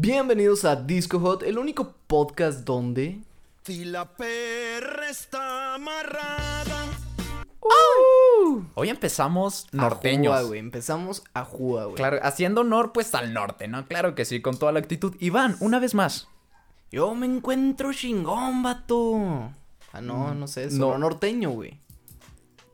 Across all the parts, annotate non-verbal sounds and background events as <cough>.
Bienvenidos a Disco Hot, el único podcast donde. Si la perra está amarrada. Hoy empezamos A norteños. Güey. Empezamos a jugar, güey. Claro, haciendo honor pues al norte, ¿no? Claro que sí, con toda la actitud. Iván, una vez más. Yo me encuentro chingón, vato. Ah, no, no sé, es No. norteño, güey.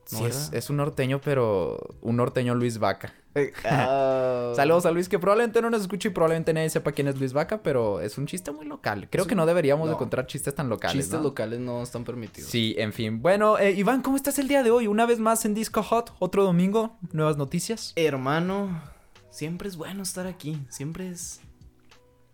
Sí, ¿No, es, un norteño, pero un norteño Luis Vaca. <laughs> Ah, Saludos a Luis, que probablemente no nos escuche y probablemente nadie sepa quién es Luis Vaca, pero es un chiste muy local. Creo Es que un- no deberíamos de encontrar chistes tan locales, Chistes ¿no? locales no están permitidos. Sí, en fin. Bueno, eh, Iván, ¿cómo estás el día de hoy? Una vez más en Disco Hot, otro domingo, nuevas noticias. Hermano, siempre es bueno estar aquí. Siempre es.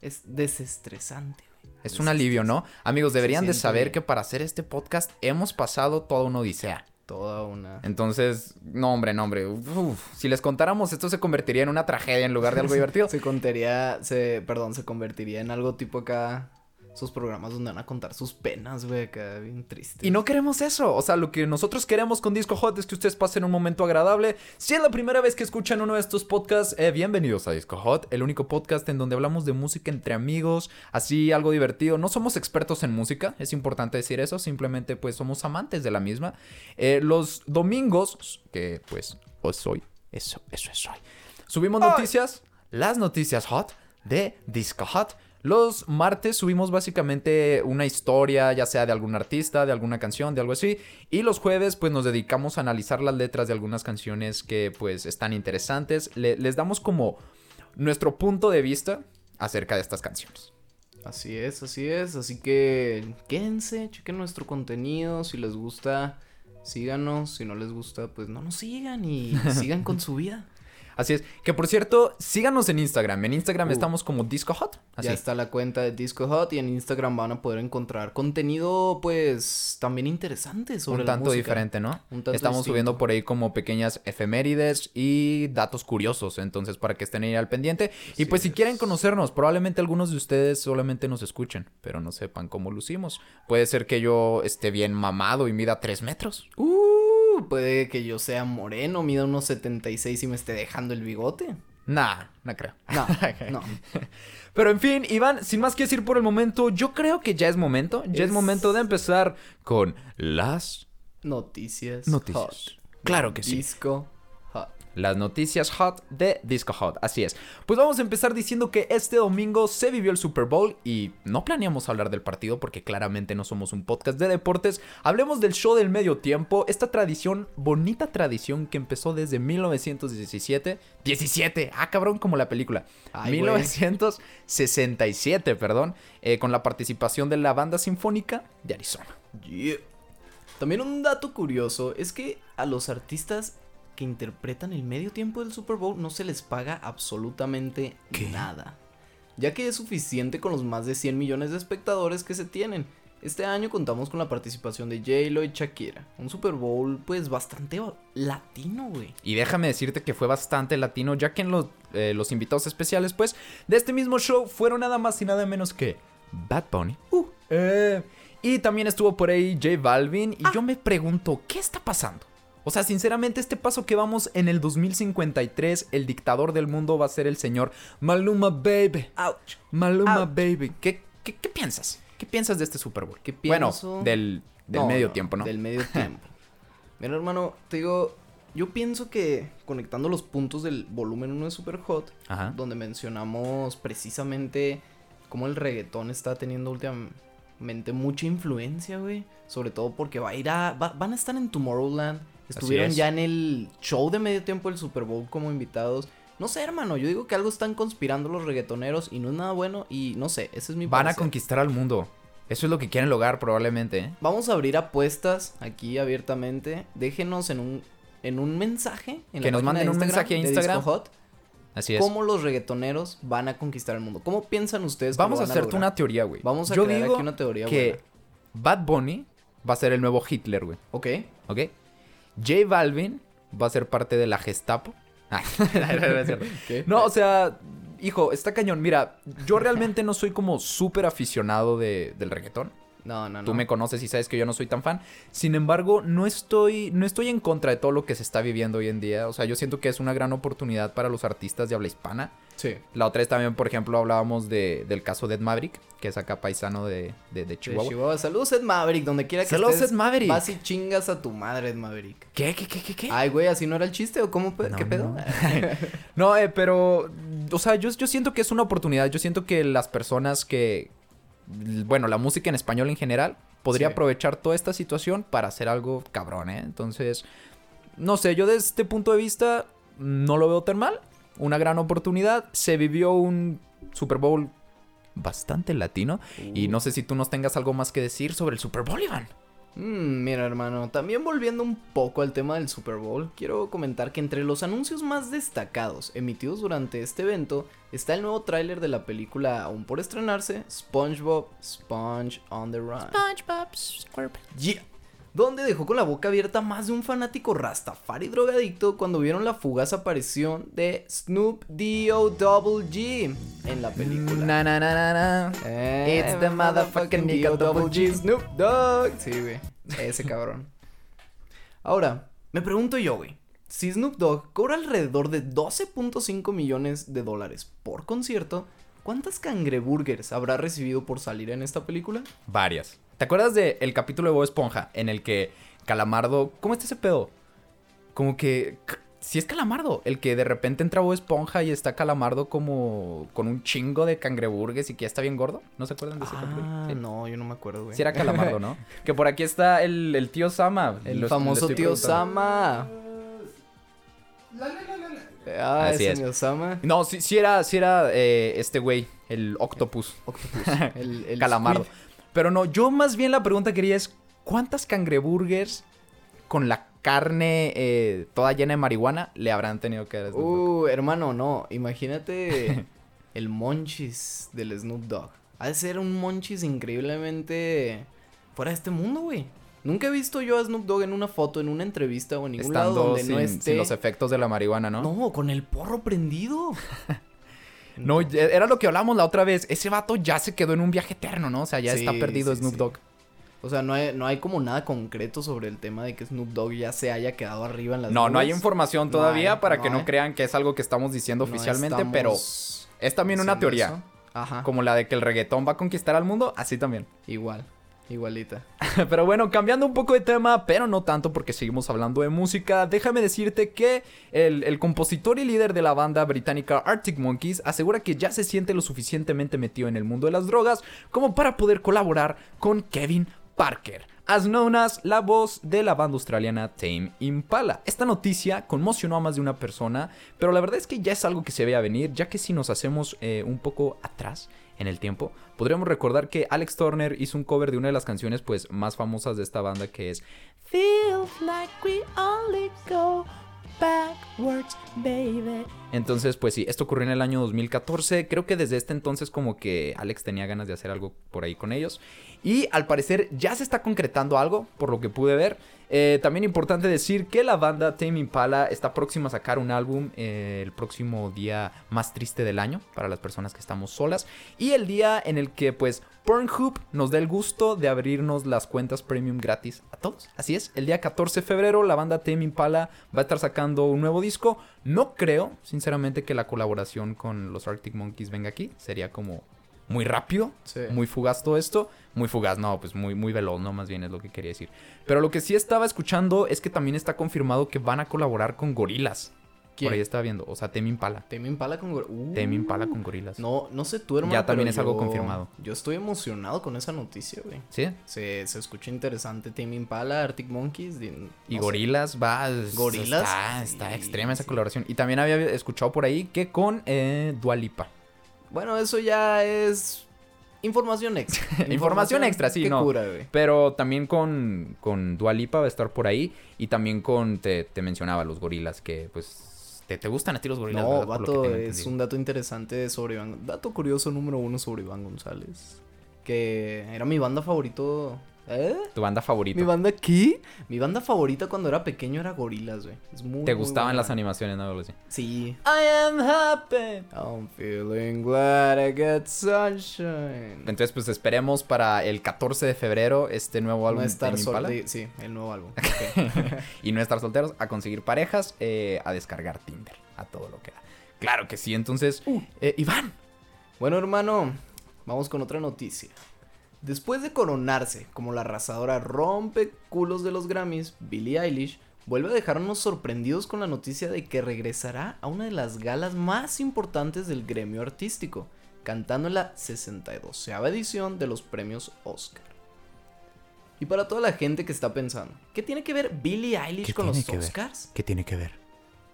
Es desestresante, güey. Es un alivio, ¿no? Amigos, deberían de saber bien. que para hacer este podcast hemos pasado toda una odisea. Toda una. Entonces, no, hombre, no, hombre. uf, si les contáramos, esto se convertiría en una tragedia en lugar de algo <laughs> divertido. Se contaría, se, perdón, se convertiría en algo tipo acá, sus programas donde van a contar sus penas, güey, acá bien triste. Y no queremos eso. O sea, lo que nosotros queremos con Disco Hot es que ustedes pasen un momento agradable. Si es la primera vez que escuchan uno de estos podcasts, eh, bienvenidos a Disco Hot, el único podcast en donde hablamos de música entre amigos, así algo divertido. No somos expertos en música, es importante decir eso, simplemente pues somos amantes de la misma. Eh, los domingos, que pues hoy soy, eso, eso es hoy. Subimos noticias, las noticias hot de Disco Hot. Los martes subimos básicamente una historia, ya sea de algún artista, de alguna canción, de algo así. Y los jueves pues nos dedicamos a analizar las letras de algunas canciones que pues están interesantes. Le- les damos como nuestro punto de vista acerca de estas canciones. Así es, así es, así que quédense, chequen nuestro contenido, si les gusta, síganos, si no les gusta, pues no nos sigan y <laughs> sigan con su vida. Así es. Que por cierto, síganos en Instagram. En Instagram Uh. estamos como Disco Hot. Así. Ya está la cuenta de Disco Hot y en Instagram van a poder encontrar contenido, pues, también interesante sobre un la tanto música. diferente, ¿no? Un tanto Estamos distinto. subiendo por ahí como pequeñas efemérides y datos curiosos, entonces para que estén ahí al pendiente. y pues si quieren conocernos, probablemente algunos de ustedes solamente nos escuchen, pero no sepan cómo lucimos. Puede ser que yo esté bien mamado y mida 3 metros. Uh, puede que yo sea moreno, mida unos 76 y me esté dejando el bigote. Nah, no creo. No, <laughs> no. <laughs> Pero en fin, Iván, sin más que decir por el momento, yo creo que ya es momento, ya es, Es- momento de empezar con las Noticias. Noticias. hot. Claro que sí. Disco. Las noticias hot de Disco Hot, así es. Pues vamos a empezar diciendo que este domingo se vivió el Super Bowl y no planeamos hablar del partido porque claramente no somos un podcast de deportes. Hablemos del show del medio tiempo, esta tradición, bonita tradición que empezó desde 1917. 17, ah cabrón, como la película. Ay, güey. 1967, perdón, eh, con la participación de la banda sinfónica de Arizona. Yeah. También un dato curioso es que a los artistas que interpretan el medio tiempo del Super Bowl no se les paga absolutamente ¿Qué? nada. Ya que es suficiente con los más de 100 millones de espectadores que se tienen. Este año contamos con la participación de J-Lo y Shakira. Un Super Bowl pues bastante ba- latino, güey. Y déjame decirte que fue bastante latino, ya que en los, eh, los invitados especiales, pues, de este mismo show fueron nada más y nada menos que Bad Bunny. uh, eh, y también estuvo por ahí J Balvin. Y yo me pregunto, ¿qué está pasando? O sea, sinceramente, este paso que vamos en el 2053, el dictador del mundo va a ser el señor Maluma Baby. Ouch. Maluma Ouch. Baby. ¿Qué, qué, qué piensas? ¿Qué piensas de este Super Bowl? ¿Qué Bueno, pienso? del, del No, medio no, tiempo, ¿no? Del medio <laughs> tiempo. Mira, hermano, te digo, yo pienso que conectando los puntos del volumen 1 de Super Hot, Ajá. donde mencionamos precisamente cómo el reggaetón está teniendo últimamente mucha influencia, güey. Sobre todo porque va a ir a. va- van a estar en Tomorrowland. Estuvieron es. ya en el show de medio tiempo del Super Bowl como invitados. No sé, hermano, yo digo que algo están conspirando los reggaetoneros y no es nada bueno. Y no sé, ese es mi Van a conquistar al mundo. Eso es lo que quieren lograr probablemente, ¿eh? Vamos a abrir apuestas aquí abiertamente. Déjenos en un, en un mensaje. En Que la nos manden un Instagram mensaje a de Instagram. Disco Hot, Así es. cómo los reggaetoneros van a conquistar el mundo. ¿Cómo piensan ustedes que Vamos a hacerte una teoría, güey. Vamos a Yo crear digo aquí una teoría que Bad Bunny va a ser el nuevo Hitler, güey. Ok. ¿Ok? J Balvin va a ser parte de la Gestapo. <laughs> No, o sea, hijo, está cañón. Mira, yo realmente no soy como súper aficionado de- del reggaetón. No, no, no. Tú me conoces y sabes que yo no soy tan fan. Sin embargo, no estoy, no estoy en contra de todo lo que se está viviendo hoy en día. O sea, yo siento que es una gran oportunidad para los artistas de habla hispana. Sí. La otra es también, por ejemplo, hablábamos de, del caso de Ed Maverick, que es acá paisano de, de, Chihuahua. Chihuahua. Saludos, Ed Maverick, donde quiera que Saludos, estés. Ed Maverick. Vas y chingas a tu madre, Ed Maverick. ¿Qué, qué, qué, qué, qué? Ay, güey, ¿así no era el chiste o cómo? No, ¿Qué pedo? no. <laughs> No, eh, pero, o sea, yo, yo siento que es una oportunidad. Yo siento que las personas que, bueno, la música en español en general, podría Sí. aprovechar toda esta situación para hacer algo cabrón, ¿eh? Entonces, no sé, yo desde este punto de vista no lo veo tan mal. Una gran oportunidad. Se vivió un Super Bowl bastante latino. Y no sé si tú nos tengas algo más que decir sobre el Super Bowl, Iván. Mm, mira, hermano, también volviendo un poco al tema del Super Bowl, quiero comentar que entre los anuncios más destacados emitidos durante este evento está el nuevo tráiler de la película aún por estrenarse, SpongeBob Sponge on the Run. Yeah. Donde dejó con la boca abierta más de un fanático Rastafari drogadicto cuando vieron la fugaz aparición de Snoop D-O-Double-G en la película. Na, na, na, na, na. Eh, It's the motherfucking nigga double G. Snoop Dogg. Sí, güey. Ese cabrón. Ahora, me pregunto yo, güey. Si Snoop Dogg cobra alrededor de 12.5 millones de dólares por concierto, ¿cuántas cangreburgers habrá recibido por salir en esta película? Varias. ¿Te acuerdas del el capítulo de Bob Esponja en el que Calamardo... ¿Cómo está ese pedo? Como que... Si es Calamardo, el que de repente entra Bob Esponja y está Calamardo como con un chingo de cangreburgues y que ya está bien gordo. ¿No se acuerdan de ese capítulo? Ah, Sí. no, yo no me acuerdo, güey. Sí era Calamardo, ¿no? <laughs> que por aquí está el, el tío Sama. El famoso tío. Sama. Ah, Así ese es. tío Sama. No, sí, sí era, sí era eh, este güey, el Octopus. Octopus. El, <laughs> el Calamardo. squid. Pero no, yo más bien la pregunta quería es, ¿cuántas cangreburgers con la carne eh, toda llena de marihuana le habrán tenido que dar a Snoop Dogg? Uh, hermano, no. Imagínate <laughs> el monchis del Snoop Dogg. Ha de ser un monchis increíblemente fuera de este mundo, güey. Nunca he visto yo a Snoop Dogg en una foto, en una entrevista o en ningún lado Estando donde sin, no sin esté. los efectos de la marihuana, ¿no? No, con el porro prendido. <laughs> No, ya- era lo que hablamos la otra vez. Ese vato ya se quedó en un viaje eterno, ¿no? O sea, ya Sí, está perdido sí, Snoop. Dogg. O sea, no hay, no hay como nada concreto sobre el tema de que Snoop Dogg ya se haya quedado arriba en las No, no hay información No todavía hay, para no que no crean que es algo que estamos diciendo oficialmente, estamos pero es también una teoría. eso. Ajá. Como la de que el reggaetón va a conquistar al mundo, así también. Igual. Igualita. <laughs> Pero bueno, cambiando un poco de tema, pero no tanto porque seguimos hablando de música, déjame decirte que el, compositor y líder de la banda británica Arctic Monkeys asegura que ya se siente lo suficientemente metido en el mundo de las drogas como para poder colaborar con Kevin Parker, as known as la voz de la banda australiana Tame Impala. Esta noticia conmocionó a más de una persona, pero la verdad es que ya es algo que se veía venir, ya que si nos hacemos eh, un poco atrás en el tiempo, podríamos recordar que Alex Turner hizo un cover de una de las canciones pues más famosas de esta banda que es Feels like we only go backwards, baby. Entonces, pues sí, esto ocurrió en el año 2014. Creo que desde este entonces como que Alex tenía ganas de hacer algo por ahí con ellos. Y al parecer ya se está concretando algo, por lo que pude ver. Eh, también importante decir que la banda Tame Impala está próxima a sacar un álbum eh, el próximo día más triste del año para las personas que estamos solas. Y el día en el que pues Pornhub nos da el gusto de abrirnos las cuentas premium gratis a todos. Así es, el día 14 de febrero la banda Tame Impala va a estar sacando un nuevo disco. No creo, sinceramente, que la colaboración con los Arctic Monkeys venga aquí. Sería como muy rápido, Sí. muy fugaz todo esto. Muy fugaz, no, pues muy, muy veloz, no, más bien es lo que quería decir. Pero lo que sí estaba escuchando es que también está confirmado que van a colaborar con gorilas. ¿Quién? Por ahí estaba viendo, o sea, Tame Impala. Tame Impala con... gor- Uh. Tame Impala con gorilas. No, no sé tú, hermano. Ya también pero es algo confirmado. Yo estoy emocionado con esa noticia, güey. ¿Sí? Se, se escucha interesante. Tame Impala, Arctic Monkeys. no Y sé. gorilas, va. es- Gorillaz, Está, sí, está extrema esa sí. colaboración. Y también había escuchado por ahí que con eh, Dualipa. Bueno, eso ya es información extra. <laughs> Información extra, sí, no. cura, güey. Pero también con, con Dualipa va a estar por ahí. Y también con, te, te mencionaba, los gorilas, que pues te, te gustan a ti los gorilas. No, vato, es un dato interesante sobre Iván. Dato curioso número uno sobre Iván González. Que era mi banda favorito. ¿Eh? Tu banda favorita. ¿Mi banda qué? Mi banda favorita cuando era pequeño era Gorilas, güey. Es muy, Te muy gustaban buena las animaciones, ¿no? Sí. I am happy. I'm feeling glad I get sunshine. Entonces, pues esperemos para el 14 de febrero este nuevo álbum No de estar Impala. sol- Sí, el nuevo álbum. <laughs> <laughs> Y no estar solteros, a conseguir parejas, eh, a descargar Tinder, a todo lo que da. Claro que sí. Entonces, eh, Iván. Bueno, hermano, vamos con otra noticia. Después de coronarse como la arrasadora rompe culos de los Grammys, Billie Eilish vuelve a dejarnos sorprendidos con la noticia de que regresará a una de las galas más importantes del gremio artístico, cantando en la 62 edición de los premios Oscar. Y para toda la gente que está pensando, ¿qué tiene que ver Billie Eilish ¿Qué con los ver? Oscars? ¿Qué tiene que ver?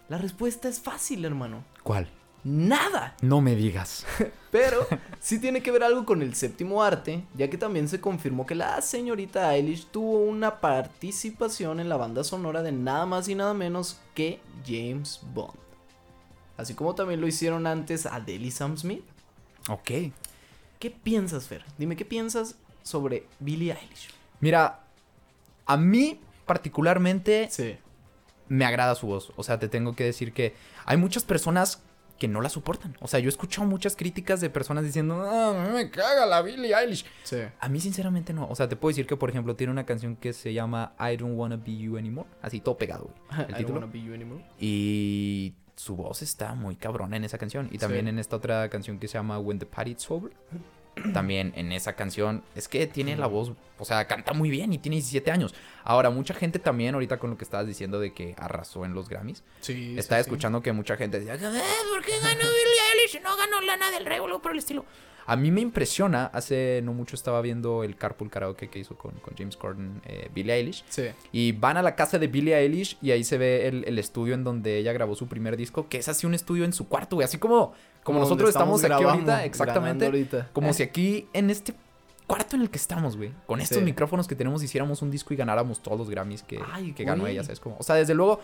La respuesta es fácil, hermano. ¿Cuál? Nada. No me digas. <laughs> Pero sí tiene que ver algo con el séptimo arte, ya que también se confirmó que la señorita Eilish tuvo una participación en la banda sonora de nada más y nada menos que James Bond. Así como también lo hicieron antes Adele y Sam Smith. ok. ¿Qué piensas, Fer? Dime, ¿qué piensas sobre Billie Eilish? Mira, a mí particularmente Sí. me agrada su voz. O sea, te tengo que decir que hay muchas personas que no la soportan. O sea, yo he escuchado muchas críticas de personas diciendo, no, a mí me caga la Billie Eilish. Sí. A mí sinceramente no. O sea, te puedo decir que, por ejemplo, tiene una canción que se llama I Don't Wanna Be You Anymore. Así, todo pegado, güey. <laughs> I El don't título. wanna be you anymore. Y su voz está muy cabrona en esa canción. Y también Sí. en esta otra canción que se llama When the Party's Over. <clears throat> También en esa canción es que tiene la voz, o sea, canta muy bien y tiene 17 años. Ahora, mucha gente también, ahorita con lo que estabas diciendo de que arrasó en los Grammys, Sí. estaba sí, sí. escuchando que mucha gente decía, "Eh, ¿por qué ganó Billie Eilish y no ganó Lana del Rey o algo por el estilo? A mí me impresiona, hace no mucho estaba viendo el Carpool Karaoke que hizo con, con James Corden, eh, Billie Eilish. Sí. Y van a la casa de Billie Eilish y ahí se ve el, el estudio en donde ella grabó su primer disco, que es así un estudio en su cuarto, güey. Así como, como nosotros estamos, aquí ahorita, exactamente. ahorita. Como si aquí en este cuarto en el que estamos, güey, con estos Sí. micrófonos que tenemos, hiciéramos un disco y ganáramos todos los Grammys que, Ay, que ganó ella, ¿sabes? Como, o sea, desde luego,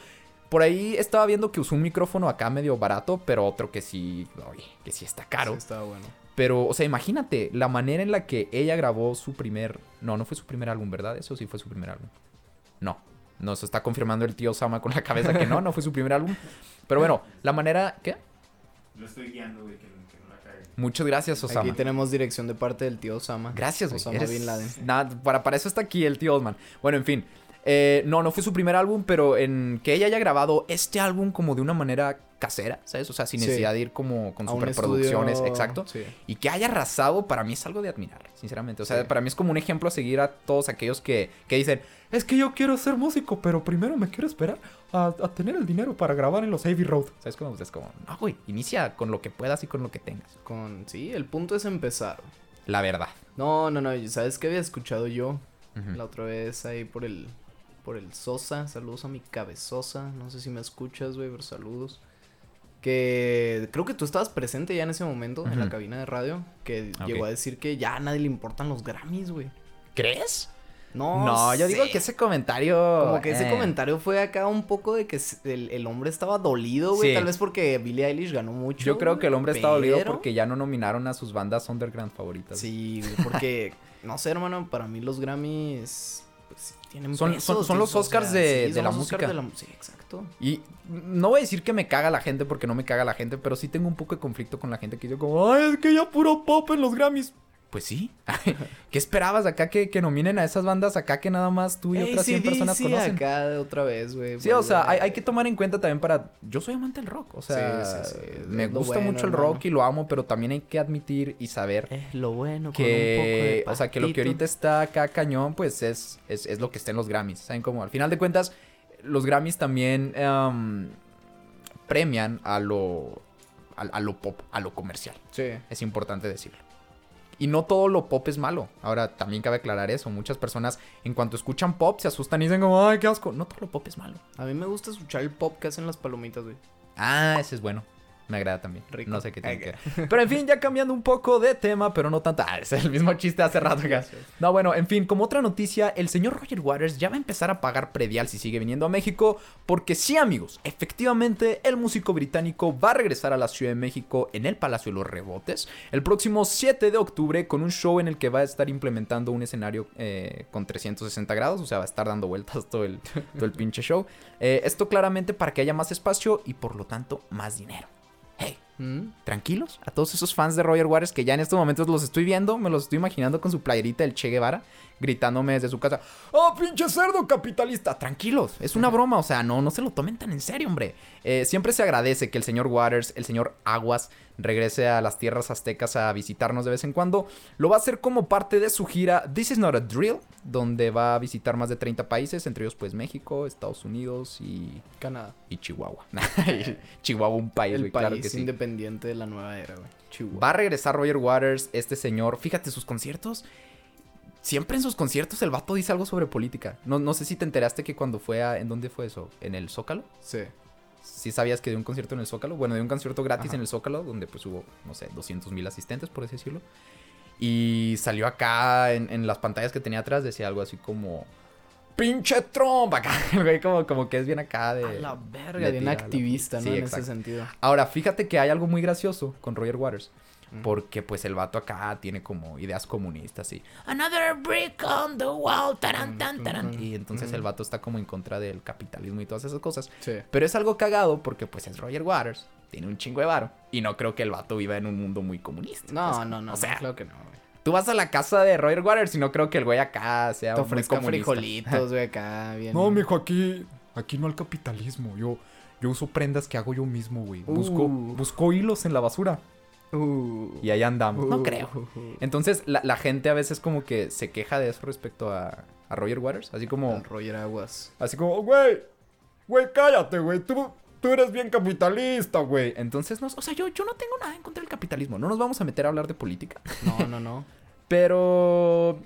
por ahí estaba viendo que usó un micrófono acá medio barato, pero otro que sí, oye, que sí está caro. Sí, estaba bueno. Pero, o sea, imagínate la manera en la que ella grabó su primer. No, no fue su primer álbum, ¿verdad? Eso sí fue su primer álbum. No. No, se está confirmando el tío Sama con la cabeza que no, no fue su primer álbum. Pero bueno, la manera. ¿Qué? Lo estoy guiando, güey, que, que no la cague. Muchas gracias, Osama. Aquí tenemos dirección de parte del tío Osama. Gracias, güey. Osama Eres- Bin Laden. Nada, para, para eso está aquí el tío Osman. Bueno, en fin. Eh, no, no fue su primer álbum, pero en que ella haya grabado este álbum como de una manera casera, ¿sabes? O sea, sin Sí. necesidad de ir como con superproducciones, estudio- exacto. Sí. Y que haya arrasado, para mí es algo de admirar, sinceramente. O sea, Sí. para mí es como un ejemplo a seguir a todos aquellos que, que dicen, es que yo quiero ser músico, pero primero me quiero esperar a, a tener el dinero para grabar en los Abbey Road. ¿Sabes cómo? Es como, no, güey, inicia con lo que puedas y con lo que tengas. Con, sí, el punto es empezar. La verdad. No, no, no, ¿sabes qué había escuchado yo? La otra vez ahí por el por el Sosa, saludos a mi cabezosa, no sé si me escuchas, güey, pero saludos. Que creo que tú estabas presente ya en ese momento en la cabina de radio, que llegó a decir que ya a nadie le importan los Grammys, güey. ¿Crees? No, No, yo digo que ese comentario... Como que ese eh, comentario fue acá un poco de que el, el hombre estaba dolido, güey. Sí. Tal vez porque Billie Eilish ganó mucho. Yo creo que el hombre está dolido pero- porque ya no nominaron a sus bandas underground favoritas. Sí, güey, porque, <laughs> no sé, hermano, para mí los Grammys, pues tienen Son- son- los o Oscars sea, de- sí, de la los música. de la sí, exacto. Y no voy a decir que me caga la gente porque no me caga la gente, pero sí tengo un poco de conflicto con la gente que dice como, ay, es que ya puro pop en los Grammys. Pues sí. <laughs> ¿Qué esperabas acá que, que nominen a esas bandas acá que nada más tú y otras 100 personas AC/DC conocen? acá otra vez, güey. Sí, o sea, hay, hay que tomar en cuenta también para... Yo soy amante del rock, o sea, Sí, sí, sí, me gusta bueno, mucho el hermano. rock y lo amo, pero también hay que admitir y saber Es lo bueno con que, un poco de o sea, que lo que ahorita está acá cañón, pues es, es, es lo que está en los Grammys. ¿Saben cómo? Al final de cuentas, los Grammys también em, premian a lo, a, a lo pop, a lo comercial. Sí. Es importante decirlo. Y no todo lo pop es malo. Ahora, también cabe aclarar eso. Muchas personas, en cuanto escuchan pop, se asustan y dicen como, ay, qué asco. No todo lo pop es malo. A mí me gusta escuchar el pop que hacen las palomitas, güey. Ah, ese es bueno. Me agrada también. Rico. No sé qué tiene que ver. Pero en fin, ya cambiando un poco de tema, pero no tanto. Ah, es el mismo chiste hace rato. No, bueno, en fin, como otra noticia, el señor Roger Waters ya va a empezar a pagar predial si sigue viniendo a México. Porque sí, amigos, efectivamente, el músico británico va a regresar a la Ciudad de México en el Palacio de los Rebotes el próximo 7 de octubre con un show en el que va a estar implementando un escenario eh, con 360 grados. O sea, va a estar dando vueltas todo el, todo el pinche show. Eh, esto claramente para que haya más espacio y por lo tanto más dinero. ¿Mm? tranquilos. A todos esos fans de Roger Waters que ya en estos momentos los estoy viendo, me los estoy imaginando con su playerita del Che Guevara, gritándome desde su casa, ¡Oh, pinche cerdo capitalista! Tranquilos, es una broma, o sea, no, no se lo tomen tan en serio, hombre. Eh, siempre se agradece que el señor Waters, el señor Aguas, regrese a las tierras aztecas a visitarnos de vez en cuando. Lo va a hacer como parte de su gira This Is Not a Drill, donde va a visitar más de 30 países, entre ellos pues México, Estados Unidos y, Canadá. y Chihuahua. <laughs> <laughs> Chihuahua, un país, El güey, país claro que sí. independiente de la nueva era, güey. Chihuahua. Va a regresar Roger Waters, este señor. Fíjate, sus conciertos. Siempre en sus conciertos el vato dice algo sobre política. No, no sé si te enteraste que cuando fue a... ¿En dónde fue eso? ¿En el Zócalo? Sí. ¿Sí sabías que dio un concierto en el Zócalo? Bueno, dio un concierto gratis Ajá. en el Zócalo, donde pues hubo, no sé, 200 mil asistentes, por así decirlo. Y salió acá en, en las pantallas que tenía atrás, decía algo así como... ¡Pinche Trump! Acá, el <laughs> güey como, como que es bien acá de... A la verga, le bien tira la- activista, ¿no? Sí, en exacto. ese sentido. Ahora, fíjate que hay algo muy gracioso con Roger Waters. Porque pues el vato acá tiene como ideas comunistas y Another brick on the wall, taran, tan, taran. Y entonces el vato está como en contra del capitalismo y todas esas cosas. Sí. Pero es algo cagado porque pues es Roger Waters, tiene un chingo de varo. Y no creo que el vato viva en un mundo muy comunista. No, Pues, no, no. O sea, claro que no, güey. tú vas a la casa de Roger Waters y no creo que el güey acá sea Te muy ofrezca comunista. frijolitos, <laughs> güey, acá, bien. No, mijo, aquí, aquí no al capitalismo. Yo, yo uso prendas que hago yo mismo, güey. Busco, Uh. busco hilos en la basura. Uh, Y ahí andamos. No uh, creo. uh, Entonces, la, la gente a veces como que se queja de eso respecto a, a Roger Waters. Así como, Con Roger Aguas. así como, güey, güey, cállate, güey. Tú, tú eres bien capitalista, güey. Entonces, no, o sea, yo, yo no tengo nada en contra del capitalismo. No nos vamos a meter a hablar de política. No, no, no. Pero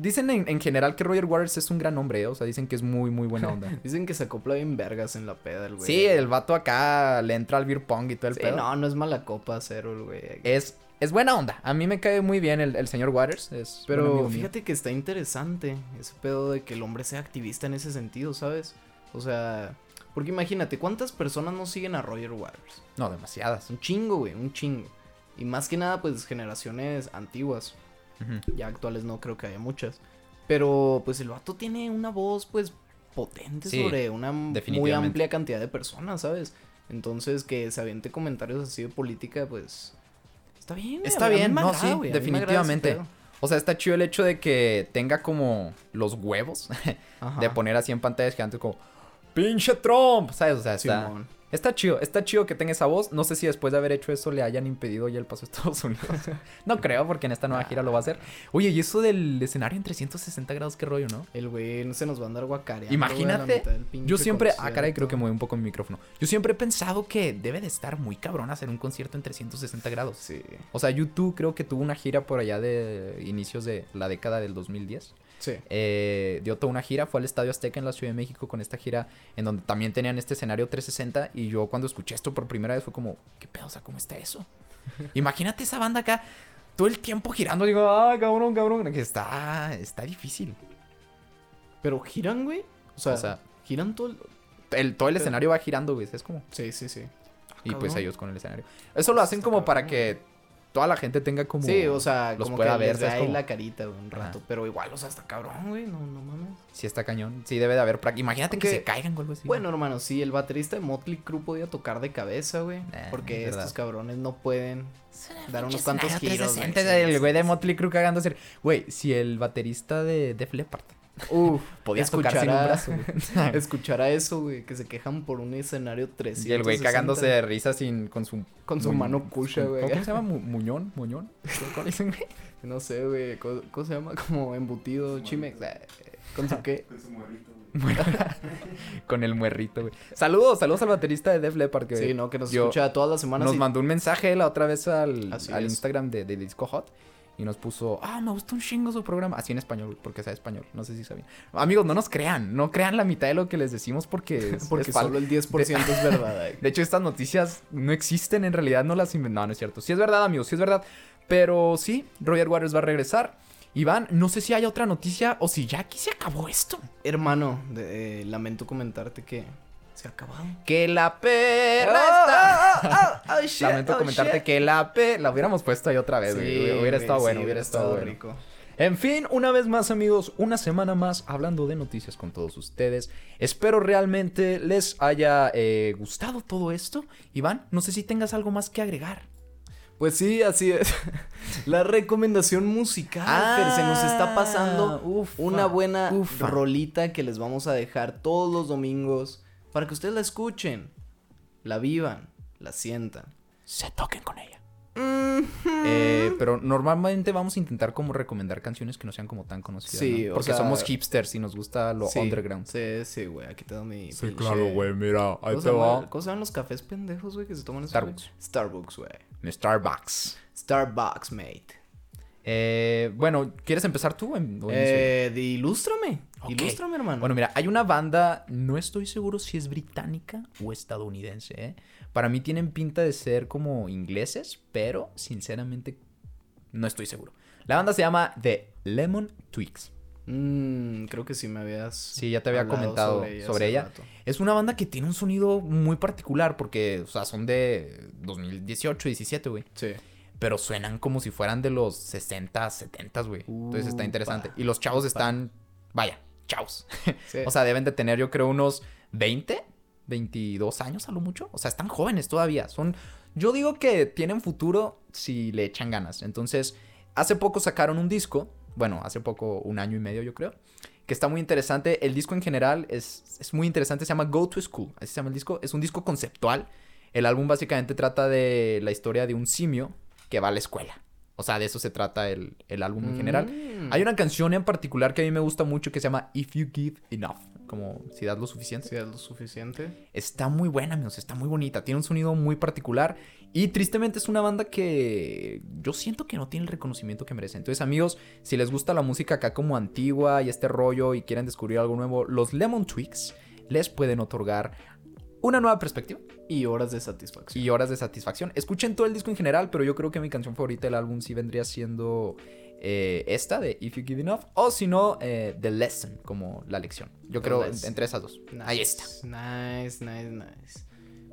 dicen en, en general que Roger Waters es un gran hombre, ¿eh? O sea, dicen que es muy, muy buena onda. <laughs> Dicen que se acopla bien vergas en la peda, el güey. sí, el vato acá le entra al beer pong y todo el Sí, pedo. no, no es mala copa cero, el güey. Es, es buena onda. A mí me cae muy bien el, el señor Waters. Es Pero mío. fíjate que está interesante ese pedo de que el hombre sea activista en ese sentido, ¿sabes? O sea, porque imagínate, ¿cuántas personas no siguen a Roger Waters? No, demasiadas. Un chingo, güey, un chingo. Y más que nada, pues generaciones antiguas. Ya actuales no creo que haya muchas. Pero pues el vato tiene una voz, pues, potente Sí, sobre una muy amplia cantidad de personas, ¿sabes? Entonces que se aviente comentarios así de política, pues... Está bien, Está bien, no, agrada, sí, definitivamente. O sea, está chido el hecho de que tenga como los huevos <laughs> de poner así en pantallas gigantes como pinche Trump, ¿sabes? O sea, está, Simón. está chido, está chido que tenga esa voz. No sé si después de haber hecho eso le hayan impedido ya el paso a Estados <laughs> Unidos. no creo, porque en esta nueva gira lo va a hacer. Oye, y eso del escenario en 360 grados, qué rollo, ¿no? El güey se nos va a andar guacareando. Imagínate, Yo siempre, ah, caray, creo que mueve un poco mi micrófono. Yo siempre he pensado que debe de estar muy cabrón hacer un concierto en 360 grados. Sí, O sea, YouTube creo que tuvo una gira por allá de inicios de la década del 2010. Sí. Eh, dio toda una gira, fue al Estadio Azteca en la Ciudad de México con esta gira en donde también tenían este escenario 360 y yo cuando escuché esto por primera vez fue como, ¿qué pedo? O sea, ¿cómo está eso? <laughs> Imagínate esa banda acá todo el tiempo girando, digo, ah, cabrón, cabrón, que está, está difícil. Pero giran, güey. O sea, O sea, giran todo el... el, todo el escenario va girando, güey, es como... Sí, sí, sí. Y pues ellos con el escenario. Eso lo hacen Está como para que toda la gente tenga como... Sí, o sea, los como pueda que ver, les da ¿sabes ahí cómo? la carita, güey, un rato. Ajá. Pero igual, o sea, está cabrón, güey. No, no mames. Sí está cañón. Sí debe de haber... Imagínate que se caigan o algo así. Bueno, hermano, sí, el baterista de Motley Crue podía tocar de cabeza, güey. Eh, porque estos cabrones no pueden dar unos cuantos giros. güey. 360 Sí, del güey de. Motley Crue cagándose. Güey, si el baterista de Def Leppard Uf, podía tocar sin un escuchar a- brazo, güey. <laughs> Escuchar a eso, güey, que se quejan por un escenario 360. Y el güey cagándose de risa sin con su Con su mu- mano cucha, güey. ¿Cómo se llama? Mu- Muñón, muñón. ¿Cómo le dicen, güey? No sé, güey. ¿Cómo, cómo se llama? <laughs> Como embutido, chimex. eh, ¿Con su qué? <laughs> Con su morrito, güey. Con el muerrito, güey. Saludos, saludos al baterista de Def Leppard que Sí, no, que nos yo- escucha todas las semanas. nos y- mandó un mensaje la otra vez al, Así al es. Instagram de, de Disco Hot. Y nos puso, ah, me gusta un chingo su programa. Así en español, porque sabe español. No sé si sabían. Amigos, no nos crean. No crean la mitad de lo que les decimos porque <laughs> es, Porque es fal- solo el 10% es verdad. <laughs> De hecho, estas noticias no existen, en realidad no las inven- No, no es cierto. Sí es verdad, amigos, sí es verdad. Pero sí, Roger Waters va a regresar. Iván, no sé si hay otra noticia o si ya aquí se acabó esto. Hermano, de- eh, lamento comentarte que se ha acabado. Que la perra Ah, está. Lamento comentarte que la P la hubiéramos puesto ahí otra vez, güey. hubiera estado bueno, hubiera estado bueno. rico. En fin, una vez más amigos, una semana más hablando de noticias con todos ustedes. Espero realmente les haya eh, gustado todo esto. Iván, no sé si tengas algo más que agregar. Pues sí, así es. <laughs> La recomendación musical, Fer, se nos está pasando Ah, ufa, una buena ufa. rolita que les vamos a dejar todos los domingos para que ustedes la escuchen, la vivan, la sientan. Se toquen con ella. Eh, pero normalmente vamos a intentar como recomendar canciones que no sean como tan conocidas. Sí, ¿no? o Porque sea- somos hipsters y nos gusta lo Sí, underground. Sí, sí, güey, aquí te doy mi Sí, pinche- claro, güey, mira, ahí ¿Cómo te va. ¿Cómo se llaman los cafés pendejos, güey, que se toman esos, Starbucks. Starbucks, güey. Mi Starbucks. Starbucks, mate. Eh, bueno, ¿quieres empezar tú? Eh, ilústrame. Ok. Ilústrame, hermano. Bueno, mira, hay una banda, no estoy seguro si es británica o estadounidense, ¿eh? Para mí tienen pinta de ser como ingleses, pero sinceramente no estoy seguro. La banda se llama The Lemon Twigs. Mm, creo que sí me habías. Sí, ya te había comentado sobre ella. hace rato. Es una banda que tiene un sonido muy particular porque, o sea, son de 2018, 17, güey. Sí. Pero suenan como si fueran de los 60, 70, güey. Entonces está interesante. Y los chavos están, vaya, chavos. <laughs> Sí. O sea, deben de tener yo creo unos 20, 22 años a lo mucho. O sea, están jóvenes todavía. Son, yo digo que tienen futuro si le echan ganas. Entonces, hace poco sacaron un disco. Bueno, hace poco, un año y medio yo creo. Que está muy interesante. El disco en general es, es muy interesante. Se llama Go to School. Así se llama el disco. Es un disco conceptual. El álbum básicamente trata de la historia de un simio que va a la escuela. O sea, de eso se trata el, el álbum en general. Mm. Hay una canción en particular que a mí me gusta mucho que se llama If You Give Enough. Como si das lo suficiente. Si es lo suficiente. Está muy buena, amigos. Está muy bonita. Tiene un sonido muy particular. Y tristemente es una banda que yo siento que no tiene el reconocimiento que merece. Entonces, amigos, si les gusta la música acá como antigua y este rollo y quieren descubrir algo nuevo, los Lemon Twigs les pueden otorgar una nueva perspectiva Y horas de satisfacción. y horas de satisfacción. Escuchen todo el disco en general, pero yo creo que mi canción favorita del álbum sí vendría siendo eh, esta de If You Give Enough, o si no, eh, The Lesson, como la lección. Yo The creo entre esas dos. Ahí está. Nice, nice, nice.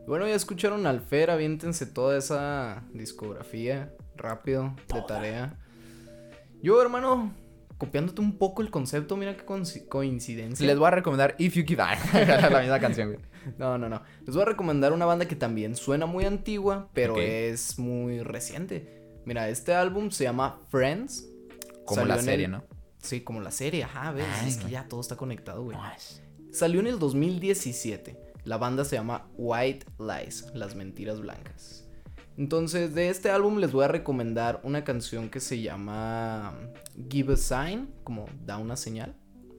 Bueno, ya escucharon al Fer, aviéntense toda esa discografía rápido, de tarea. Yo, hermano, copiándote un poco el concepto, mira qué coinci- coincidencia. Les voy a recomendar If You Give <laughs> <laughs> la misma canción. güey. No, no, no. Les voy a recomendar una banda que también suena muy antigua, pero es muy reciente. Mira, este álbum se llama Friends. Como Salió la serie, el- ¿no? Sí, como la serie, ajá, ves. Ay, es que ya todo está conectado, güey. Salió en el 2017. La banda se llama White Lies, las mentiras blancas. Entonces, de este álbum les voy a recomendar una canción que se llama Give a Sign, como da una señal.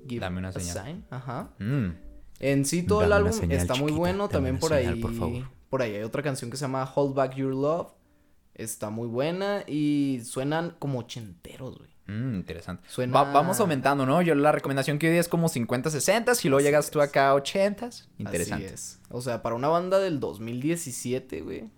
Give Dame una a señal. sign, ajá. Mm. En sí todo el Dame álbum señal, está muy chiquita, bueno, también por señal, ahí por favor. por ahí hay otra canción que se llama Hold Back Your Love. Está muy buena y suenan como ochenteros, güey. Mm, interesante. Suena- Va- vamos aumentando, ¿no? Yo la recomendación que hoy es como 50, 60 y luego llegas tú acá a 80. Interesante. Así es. O sea, para una banda del 2017, güey,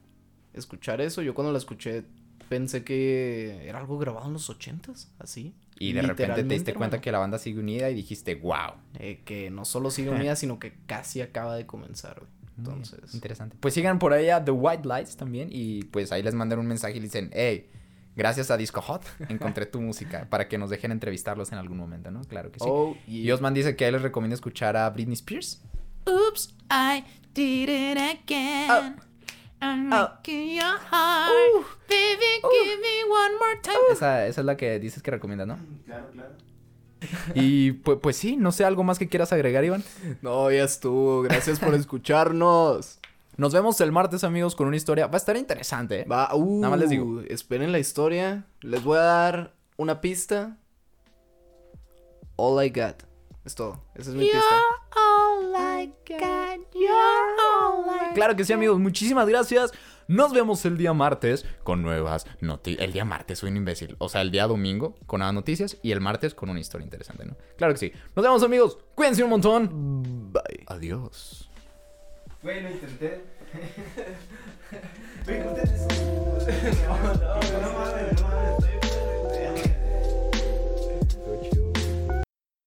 escuchar eso, yo cuando la escuché pensé que era algo grabado en los 80s, así. Y de repente te diste cuenta que la banda sigue unida y dijiste, wow. Eh, que no solo sigue unida, <laughs> sino que casi acaba de comenzar, güey. Entonces, Interesante. Pues sigan por ahí a The White Lights también y pues ahí les mandan un mensaje y le dicen, hey, gracias a Disco Hot <laughs> encontré tu música para que nos dejen entrevistarlos en algún momento, ¿no? Claro que sí. oh, Y Osman dice que a él les recomienda escuchar a Britney Spears. Oops, I did it again. Oh. I'm Oh. your heart. Baby, give me one more time. Esa, esa es la que dices que recomienda, ¿no? Claro, claro. <laughs> Y pues, pues sí, no sé, algo más que quieras agregar, Iván. No, ya estuvo. Gracias por escucharnos. <laughs> Nos vemos el martes, amigos, con una historia. Va a estar interesante. ¿eh? Va, uh, Nada más les digo. Esperen la historia. Les voy a dar una pista. All I got. Es todo. Esa es mi pista. All I got, Claro que sí, amigos. Muchísimas gracias. Nos vemos el día martes con nuevas noticias. El día martes soy un imbécil. O sea, el día domingo con nuevas noticias y el martes con una historia interesante, ¿no? Claro que sí. Nos vemos, amigos. Cuídense un montón. Bye. Adiós. Bueno, intenté. no, no, no,